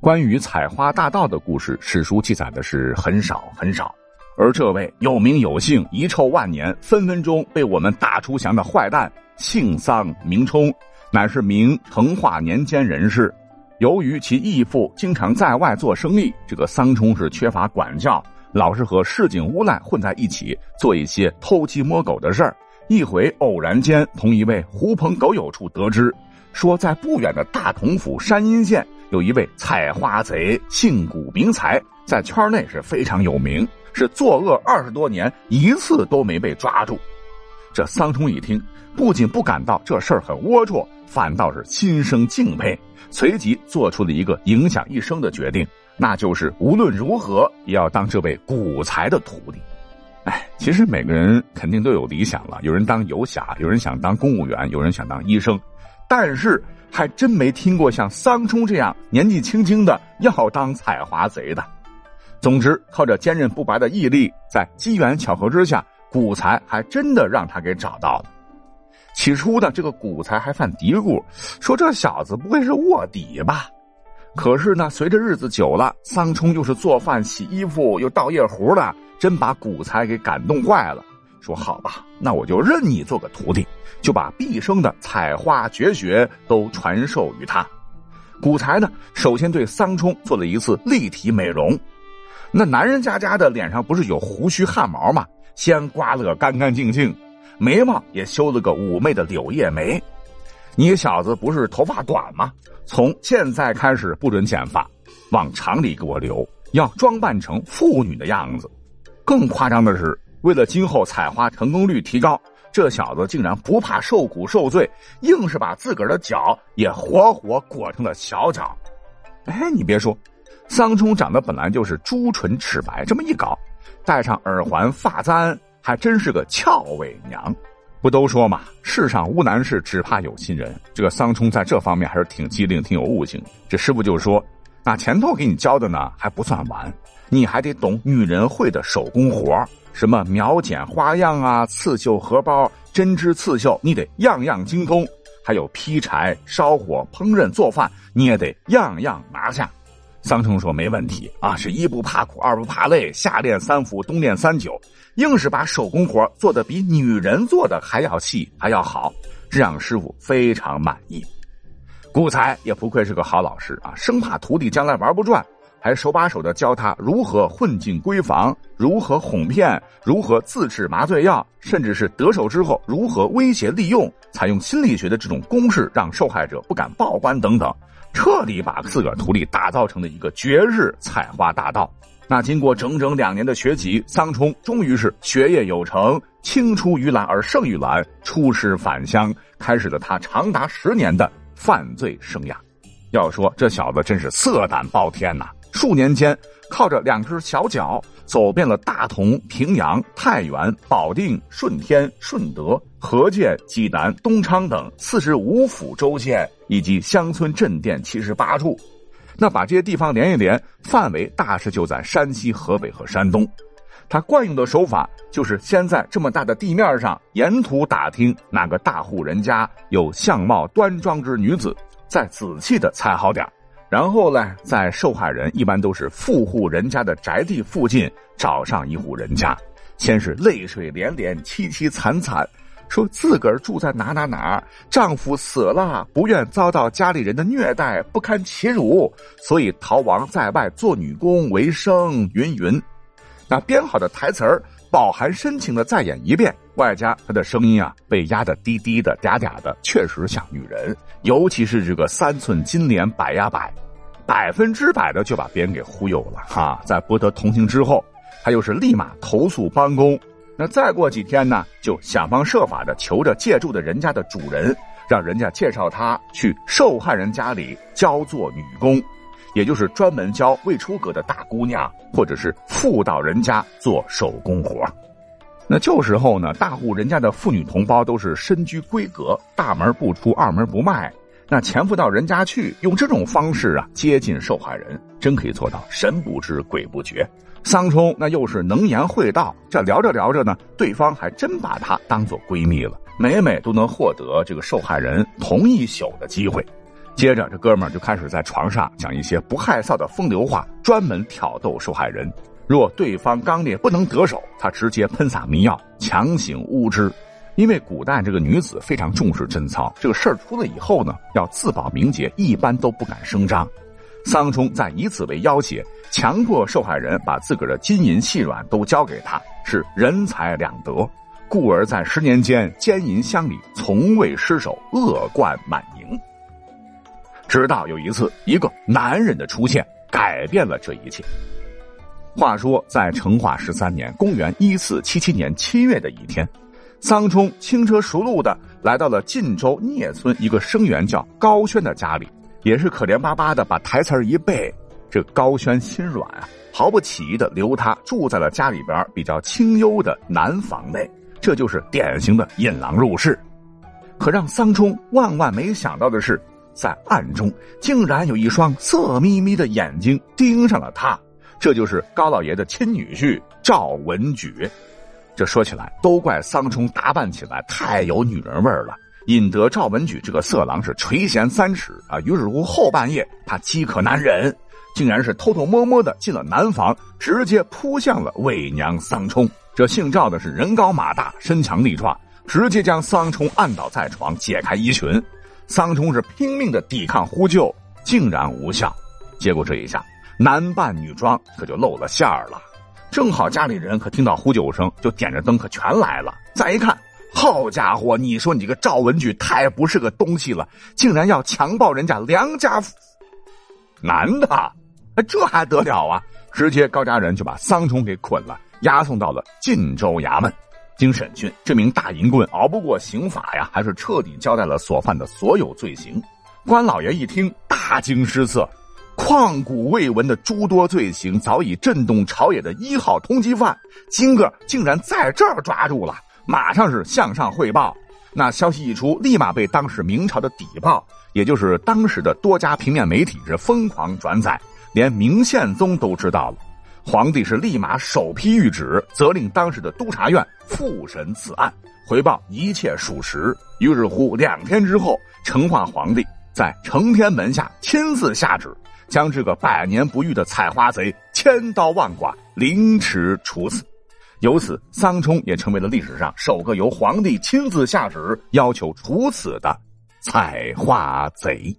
关于采花大盗的故事，史书记载的是很少很少。而这位有名有姓、遗臭万年、分分钟被我们打出翔的坏蛋，姓桑名冲，乃是明成化年间人士。由于其义父经常在外做生意，这个桑冲是缺乏管教，老是和市井无赖混在一起，做一些偷鸡摸狗的事儿。一回偶然间从一位狐朋狗友处得知，说在不远的大同府山阴县。有一位采花贼，姓古名才，在圈内是非常有名，是作恶二十多年，一次都没被抓住。这桑冲一听，不仅不感到这事儿很龌龊，反倒是心生敬佩，随即做出了一个影响一生的决定，那就是无论如何也要当这位古才的徒弟。哎，其实每个人肯定都有理想了，有人当游侠，有人想当公务员，有人想当医生，但是。还真没听过像桑冲这样年纪轻轻的要当采花贼的。总之，靠着坚韧不拔的毅力，在机缘巧合之下，古才还真的让他给找到了。起初呢，这个古才还犯嘀咕，说这小子不会是卧底吧？可是呢，随着日子久了，桑冲又是做饭、洗衣服，又倒夜壶的，真把古才给感动坏了。说好吧，那我就认你做个徒弟，就把毕生的采花绝学都传授于他。古才呢，首先对桑冲做了一次立体美容。那男人家家的脸上不是有胡须汗毛吗？先刮了个干干净净，眉毛也修了个妩媚的柳叶眉。你小子不是头发短吗？从现在开始不准剪发，往长里给我留，要装扮成妇女的样子。更夸张的是。为了今后采花成功率提高，这小子竟然不怕受苦受罪，硬是把自个儿的脚也活活裹成了小脚。哎，你别说，桑冲长得本来就是朱唇齿白，这么一搞，戴上耳环发簪，还真是个俏伪娘。不都说嘛，世上无难事，只怕有心人。这个桑冲在这方面还是挺机灵，挺有悟性。这师傅就说：“那前头给你教的呢，还不算完，你还得懂女人会的手工活。”什么描剪花样啊，刺绣荷包、针织刺绣，你得样样精通；还有劈柴、烧火、烹饪做饭，你也得样样拿下。桑冲说：“没问题啊，是一不怕苦，二不怕累，夏练三伏，冬练三九，硬是把手工活做得比女人做的还要细，还要好，这让师傅非常满意。古才也不愧是个好老师啊，生怕徒弟将来玩不转。”还手把手的教他如何混进闺房，如何哄骗，如何自制麻醉药，甚至是得手之后如何威胁利用，采用心理学的这种公式，让受害者不敢报官等等，彻底把自个儿徒弟打造成了一个绝世采花大盗。那经过整整两年的学习，桑冲终于是学业有成，青出于蓝而胜于蓝，出师返乡，开始了他长达十年的犯罪生涯。要说这小子真是色胆包天呐！数年间，靠着两只小脚，走遍了大同、平阳、太原、保定、顺天、顺德、河间、济南、东昌等四十五府州县以及乡村镇店七十八处。那把这些地方连一连，范围大致就在山西、河北和山东。他惯用的手法就是先在这么大的地面上沿途打听哪个大户人家有相貌端庄之女子，再仔细的猜好点然后呢，在受害人一般都是富户人家的宅地附近找上一户人家，先是泪水连连、凄凄惨惨，说自个儿住在哪哪哪，丈夫死了，不愿遭到家里人的虐待，不堪其辱，所以逃亡在外做女工为生，云云。那编好的台词儿，饱含深情的再演一遍，外加他的声音啊，被压得低低的、嗲嗲的，确实像女人。尤其是这个三寸金莲摆呀摆，百分之百的就把别人给忽悠了哈。在博得同情之后，他又是立马投诉帮工。那再过几天呢，就想方设法的求着借住的人家的主人，让人家介绍他去受害人家里教做女工，也就是专门教未出阁的大姑娘，或者是妇道人家做手工活。那旧时候呢，大户人家的妇女同胞都是身居闺阁，大门不出，二门不迈。那潜伏到人家去，用这种方式啊接近受害人，真可以做到神不知鬼不觉。桑冲那又是能言会道，这聊着聊着呢，对方还真把她当做闺蜜了，每每都能获得这个受害人同一宿的机会。接着，这哥们儿就开始在床上讲一些不害臊的风流话，专门挑逗受害人。若对方刚烈不能得手，他直接喷洒迷药，强行污之。因为古代这个女子非常重视贞操，这个事儿出了以后呢，要自保名节，一般都不敢声张。桑冲再以此为要挟，强迫受害人把自个儿的金银细软都交给他，是人财两得，故而在十年间奸淫乡里，从未失手，恶贯满盈。直到有一次，一个男人的出现，改变了这一切。话说，在成化十三年（公元一四七七年）七月的一天，桑冲轻车熟路的来到了晋州聂村一个生员叫高轩的家里，也是可怜巴巴的把台词一背。这高轩心软啊，毫不起疑的留他住在了家里边比较清幽的南房内，这就是典型的引狼入室。可让桑冲万万没想到的是。在暗中，竟然有一双色眯眯的眼睛盯上了他，这就是高老爷的亲女婿赵文举。这说起来，都怪桑冲打扮起来太有女人味儿了，引得赵文举这个色狼是垂涎三尺啊。于是乎，后半夜他饥渴难忍，竟然是偷偷摸摸的进了南房，直接扑向了伪娘桑冲。这姓赵的是人高马大，身强力壮，直接将桑冲按倒在床，解开衣裙。桑冲是拼命的抵抗呼救，竟然无效。结果这一下，男扮女装可就露了馅儿了。正好家里人可听到呼救声，就点着灯可全来了。再一看，好家伙，你说你这个赵文举太不是个东西了，竟然要强暴人家良家男的，这还得了啊？直接高家人就把桑冲给捆了，押送到了晋州衙门。经审讯，这名大淫棍熬不过刑法呀，还是彻底交代了所犯的所有罪行。关老爷一听，大惊失色，旷古未闻的诸多罪行早已震动朝野的一号通缉犯，今个竟然在这儿抓住了，马上是向上汇报。那消息一出，立马被当时明朝的底报，也就是当时的多家平面媒体是疯狂转载，连明宪宗都知道了。皇帝是立马首批谕旨，责令当时的督察院复审此案，回报一切属实。于是乎，两天之后，成化皇帝在承天门下亲自下旨，将这个百年不遇的采花贼千刀万剐，凌迟处死。由此，桑冲也成为了历史上首个由皇帝亲自下旨要求处死的采花贼。